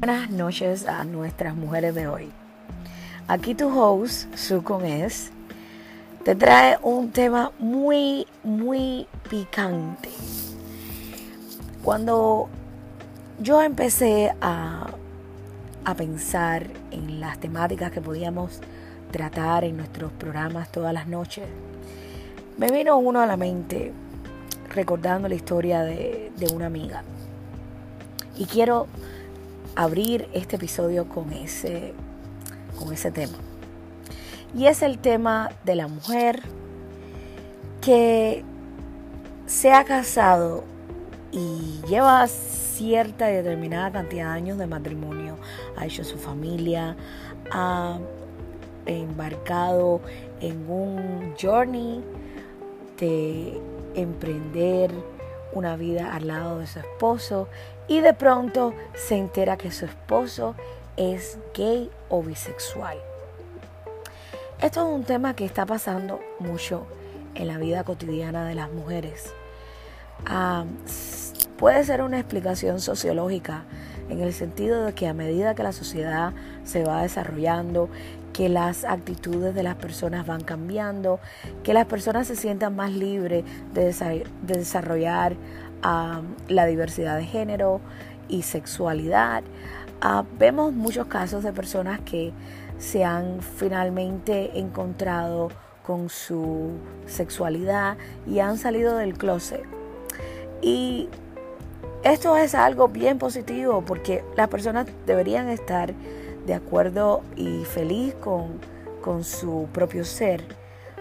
Buenas noches a nuestras mujeres de hoy. Aquí tu host, Sukon es, te trae un tema muy, muy picante. Cuando yo empecé a, a pensar en las temáticas que podíamos tratar en nuestros programas todas las noches, me vino uno a la mente recordando la historia de, de una amiga. Y quiero abrir este episodio con ese, con ese tema. Y es el tema de la mujer que se ha casado y lleva cierta y determinada cantidad de años de matrimonio, ha hecho su familia, ha embarcado en un journey de emprender una vida al lado de su esposo y de pronto se entera que su esposo es gay o bisexual. Esto es un tema que está pasando mucho en la vida cotidiana de las mujeres. Ah, puede ser una explicación sociológica en el sentido de que a medida que la sociedad se va desarrollando, que las actitudes de las personas van cambiando, que las personas se sientan más libres de, desarrollar la diversidad de género y sexualidad. Ah, vemos muchos casos de personas que se han finalmente encontrado con su sexualidad y han salido del closet. Y esto es algo bien positivo porque las personas deberían estar de acuerdo y feliz con, con su propio ser.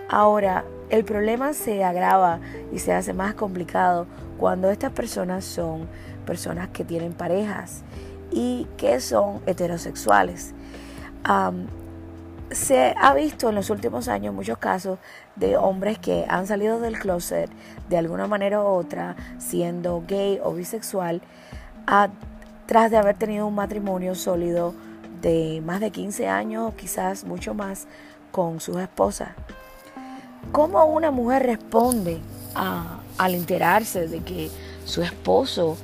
Ahora, el problema se agrava y se hace más complicado cuando estas personas son personas que tienen parejas y que son heterosexuales. se ha visto en los últimos años muchos casos de hombres que han salido del closet de alguna manera u otra, siendo gay o bisexual, tras de haber tenido un matrimonio sólido de más de 15 años quizás mucho más con sus esposas. ¿Cómo una mujer responde al enterarse de que su esposo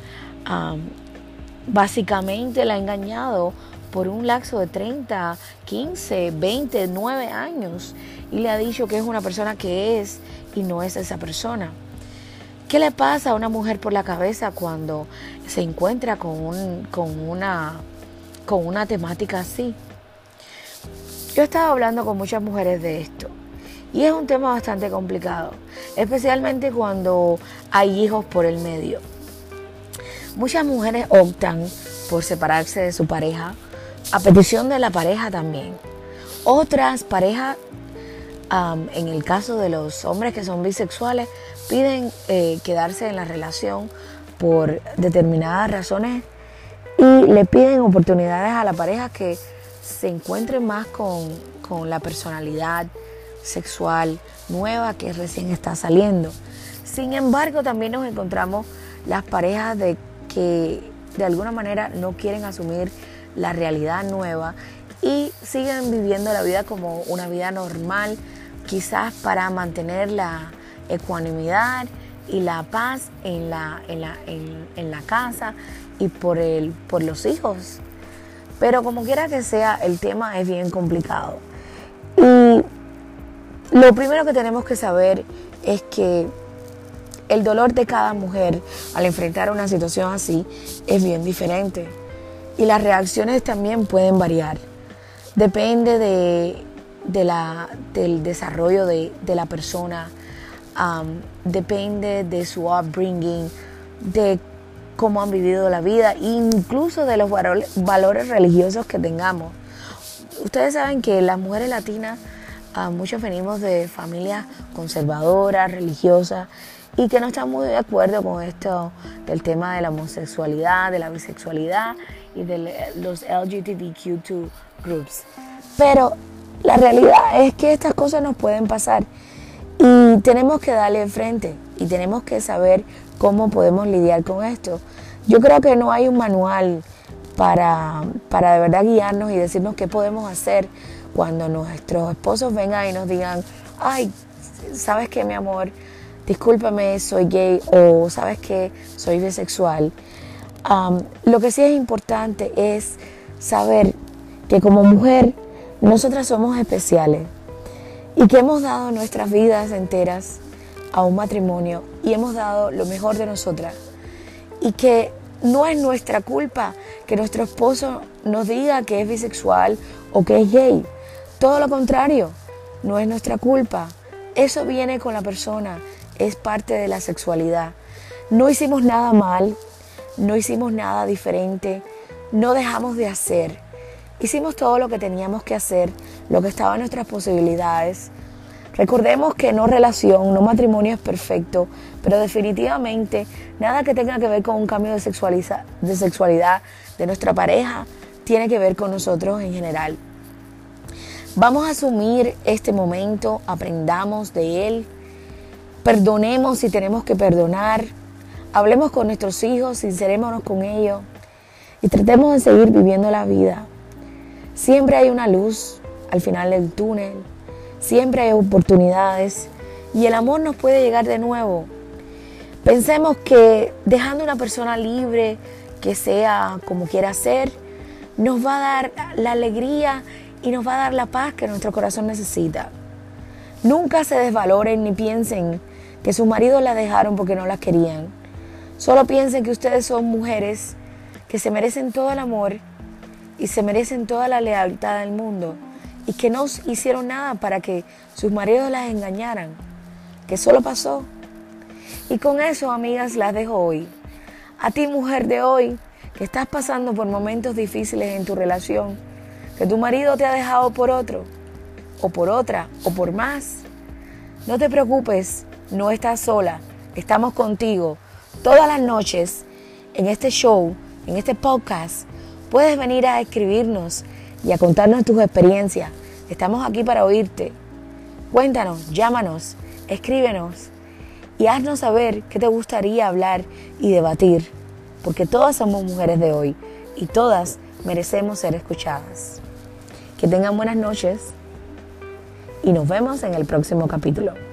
básicamente la ha engañado por un lapso de 30, 15, 20, 9 años y le ha dicho que es una persona que es y no es esa persona? ¿Qué le pasa a una mujer por la cabeza cuando se encuentra con, con, una, con una temática así? Yo he estado hablando con muchas mujeres de esto y es un tema bastante complicado, especialmente cuando hay hijos por el medio. Muchas mujeres optan por separarse de su pareja, a petición de la pareja también. Otras parejas, en el caso de los hombres que son bisexuales, piden eh, quedarse en la relación por determinadas razones y le piden oportunidades a la pareja que se encuentren más con, con la personalidad sexual nueva que recién está saliendo. Sin embargo, también nos encontramos las parejas de que de alguna manera no quieren asumir la realidad nueva y siguen viviendo la vida como una vida normal, quizás para mantener la ecuanimidad y la paz en la, en la, en, la casa y por, el, por los hijos. Pero como quiera que sea, el tema es bien complicado. Y lo primero que tenemos que saber es que el dolor de cada mujer al enfrentar una situación así es bien diferente y las reacciones también pueden variar. Depende de, la, del desarrollo de, la persona, depende de su upbringing, de cómo han vivido la vida, incluso de los valores religiosos que tengamos. Ustedes saben que las mujeres latinas muchos venimos de familias conservadoras, religiosas, y que no están muy de acuerdo con esto del tema de la homosexualidad, de la bisexualidad y de los LGBTQ2 groups. Pero la realidad es que estas cosas nos pueden pasar y tenemos que darle enfrente y tenemos que saber cómo podemos lidiar con esto. Yo creo que no hay un manual para, para de verdad guiarnos y decirnos qué podemos hacer cuando nuestros esposos vengan y nos digan, ay, ¿sabes qué, mi amor? Discúlpame, soy gay o ¿sabes qué? Soy bisexual. lo que sí es importante es saber que como mujer nosotras somos especiales y que hemos dado nuestras vidas enteras a un matrimonio y hemos dado lo mejor de nosotras y que no es nuestra culpa que nuestro esposo nos diga que es bisexual o que es gay. Todo lo contrario, no es nuestra culpa. Eso viene con la persona, es parte de la sexualidad. No hicimos nada mal, no hicimos nada diferente, no dejamos de hacer. Hicimos todo lo que teníamos que hacer, lo que estaba en nuestras posibilidades. Recordemos que no relación, no matrimonio es perfecto, pero definitivamente nada que tenga que ver con un cambio de, de sexualidad de nuestra pareja tiene que ver con nosotros en general. Vamos a asumir este momento, aprendamos de él, perdonemos si tenemos que perdonar, hablemos con nuestros hijos, sincerémonos con ellos y tratemos de seguir viviendo la vida. Siempre hay una luz al final del túnel, siempre hay oportunidades y el amor nos puede llegar de nuevo. Pensemos que dejando una persona libre, que sea como quiera ser, nos va a dar la alegría y nos va a dar la paz que nuestro corazón necesita. Nunca se desvaloren ni piensen que sus maridos la dejaron porque no la querían. Solo piensen que ustedes son mujeres que se merecen todo el amor y se merecen toda la lealtad del mundo y que no hicieron nada para que sus maridos las engañaran, que solo pasó. Y con eso, amigas, las dejo hoy. A ti, mujer de hoy, que estás pasando por momentos difíciles en tu relación, que tu marido te ha dejado por otro, o por otra, o por más, no te preocupes, no estás sola, estamos contigo todas las noches en este show, en este podcast Puedes venir a escribirnos y a contarnos tus experiencias. Estamos aquí para oírte. Cuéntanos, llámanos, escríbenos y haznos saber qué te gustaría hablar y debatir, porque todas somos mujeres de hoy y todas merecemos ser escuchadas. Que tengan buenas noches y nos vemos en el próximo capítulo.